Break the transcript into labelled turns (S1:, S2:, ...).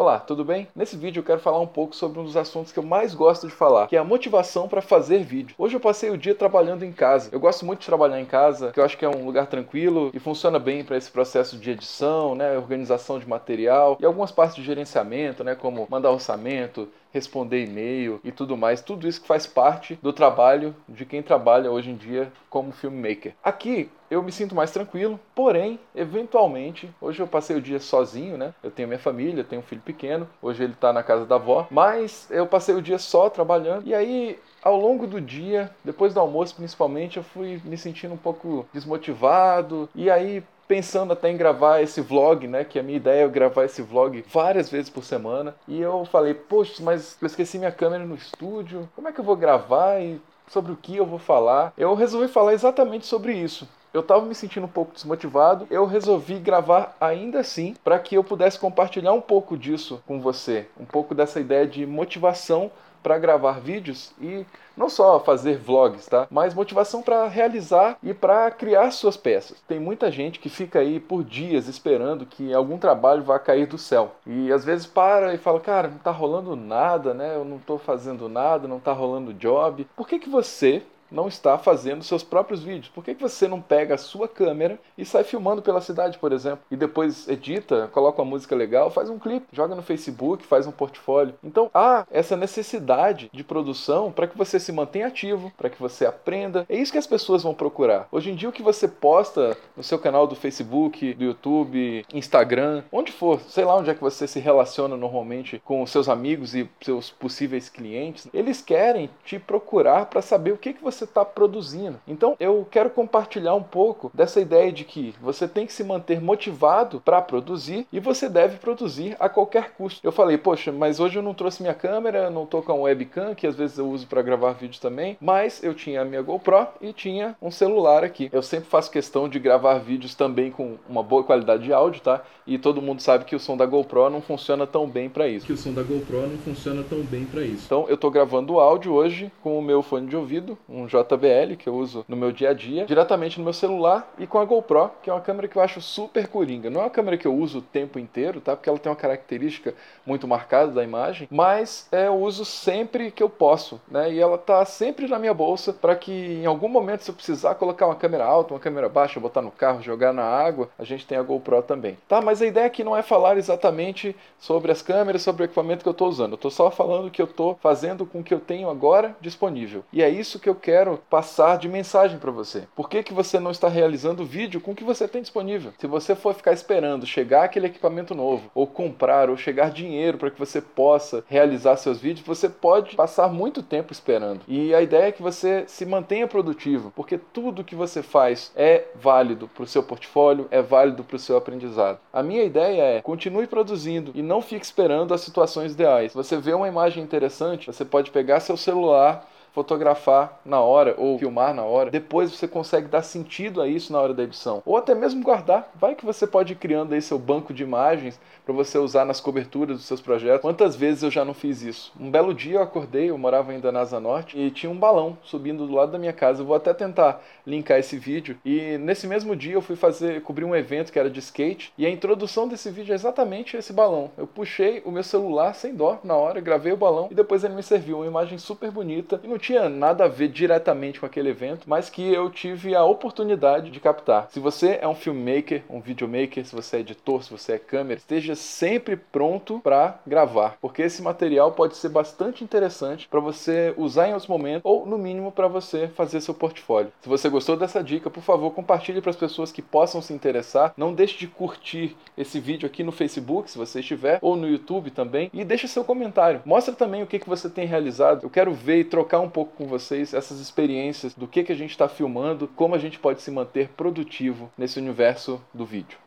S1: Olá, tudo bem? Nesse vídeo eu quero falar um pouco sobre um dos assuntos que eu mais gosto de falar, que é a motivação para fazer vídeo. Hoje eu passei o dia trabalhando em casa. Eu gosto muito de trabalhar em casa, que eu acho que é um lugar tranquilo e funciona bem para esse processo de edição, né, organização de material e algumas partes de gerenciamento, né, como mandar orçamento, responder e-mail e tudo mais, tudo isso que faz parte do trabalho de quem trabalha hoje em dia como filmmaker. Aqui eu me sinto mais tranquilo, porém, eventualmente, hoje eu passei o dia sozinho, né? Eu tenho minha família, tenho um filho pequeno, hoje ele tá na casa da avó, mas eu passei o dia só trabalhando e aí ao longo do dia, depois do almoço principalmente, eu fui me sentindo um pouco desmotivado e aí pensando até em gravar esse vlog, né? Que a minha ideia é gravar esse vlog várias vezes por semana. E eu falei, poxa, mas eu esqueci minha câmera no estúdio. Como é que eu vou gravar e sobre o que eu vou falar? Eu resolvi falar exatamente sobre isso. Eu estava me sentindo um pouco desmotivado, eu resolvi gravar ainda assim para que eu pudesse compartilhar um pouco disso com você, um pouco dessa ideia de motivação para gravar vídeos e não só fazer vlogs, tá? Mas motivação para realizar e para criar suas peças. Tem muita gente que fica aí por dias esperando que algum trabalho vá cair do céu. E às vezes para e fala: "Cara, não tá rolando nada, né? Eu não tô fazendo nada, não tá rolando job". Por que que você não está fazendo seus próprios vídeos? Por que, que você não pega a sua câmera e sai filmando pela cidade, por exemplo? E depois edita, coloca uma música legal, faz um clipe, joga no Facebook, faz um portfólio. Então há essa necessidade de produção para que você se mantenha ativo, para que você aprenda. É isso que as pessoas vão procurar. Hoje em dia o que você posta no seu canal do Facebook, do YouTube, Instagram, onde for, sei lá onde é que você se relaciona normalmente com seus amigos e seus possíveis clientes, eles querem te procurar para saber o que, que você você está produzindo. Então eu quero compartilhar um pouco dessa ideia de que você tem que se manter motivado para produzir e você deve produzir a qualquer custo. Eu falei, poxa, mas hoje eu não trouxe minha câmera, não estou com a webcam, que às vezes eu uso para gravar vídeo também, mas eu tinha a minha GoPro e tinha um celular aqui. Eu sempre faço questão de gravar vídeos também com uma boa qualidade de áudio, tá? E todo mundo sabe que o som da GoPro não funciona tão bem para isso.
S2: Que o som da GoPro não funciona tão bem para isso.
S1: Então eu estou gravando o áudio hoje com o meu fone de ouvido, um JBL que eu uso no meu dia a dia, diretamente no meu celular e com a GoPro, que é uma câmera que eu acho super coringa. Não é uma câmera que eu uso o tempo inteiro, tá? Porque ela tem uma característica muito marcada da imagem, mas é, eu uso sempre que eu posso, né? E ela tá sempre na minha bolsa para que em algum momento se eu precisar colocar uma câmera alta, uma câmera baixa, botar no carro, jogar na água, a gente tem a GoPro também. Tá? Mas a ideia aqui não é falar exatamente sobre as câmeras, sobre o equipamento que eu estou usando. Eu estou só falando que eu estou fazendo com o que eu tenho agora disponível. E é isso que eu quero passar de mensagem para você. Por que, que você não está realizando vídeo com o que você tem disponível? Se você for ficar esperando chegar aquele equipamento novo, ou comprar, ou chegar dinheiro para que você possa realizar seus vídeos, você pode passar muito tempo esperando. E a ideia é que você se mantenha produtivo, porque tudo que você faz é válido para o seu portfólio, é válido para o seu aprendizado. A minha ideia é continue produzindo e não fique esperando as situações ideais. Você vê uma imagem interessante, você pode pegar seu celular fotografar na hora ou filmar na hora. Depois você consegue dar sentido a isso na hora da edição. Ou até mesmo guardar. Vai que você pode ir criando aí seu banco de imagens para você usar nas coberturas dos seus projetos. Quantas vezes eu já não fiz isso? Um belo dia eu acordei, eu morava ainda na Asa Norte e tinha um balão subindo do lado da minha casa. Eu vou até tentar linkar esse vídeo. E nesse mesmo dia eu fui fazer, cobrir um evento que era de skate e a introdução desse vídeo é exatamente esse balão. Eu puxei o meu celular sem dó na hora, gravei o balão e depois ele me serviu uma imagem super bonita e no tinha nada a ver diretamente com aquele evento, mas que eu tive a oportunidade de captar. Se você é um filmmaker, um videomaker, se você é editor, se você é câmera, esteja sempre pronto para gravar, porque esse material pode ser bastante interessante para você usar em outros momentos ou no mínimo para você fazer seu portfólio. Se você gostou dessa dica, por favor, compartilhe para as pessoas que possam se interessar. Não deixe de curtir esse vídeo aqui no Facebook, se você estiver, ou no YouTube também, e deixe seu comentário. Mostra também o que, que você tem realizado. Eu quero ver e trocar um pouco com vocês essas experiências do que, que a gente está filmando, como a gente pode se manter produtivo nesse universo do vídeo.